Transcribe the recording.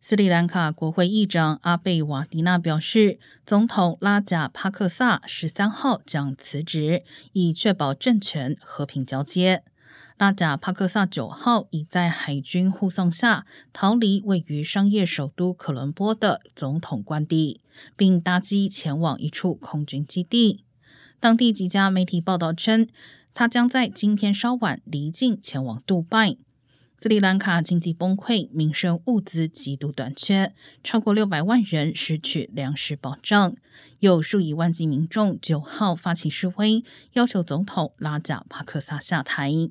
斯里兰卡国会议长阿贝瓦迪纳表示，总统拉贾帕克萨十三号将辞职，以确保政权和平交接。拉贾帕克萨九号已在海军护送下逃离位于商业首都科伦坡的总统官邸，并搭机前往一处空军基地。当地几家媒体报道称，他将在今天稍晚离境前往杜拜。斯里兰卡经济崩溃，民生物资极度短缺，超过六百万人失去粮食保障。有数以万计民众九号发起示威，要求总统拉贾帕克萨下台。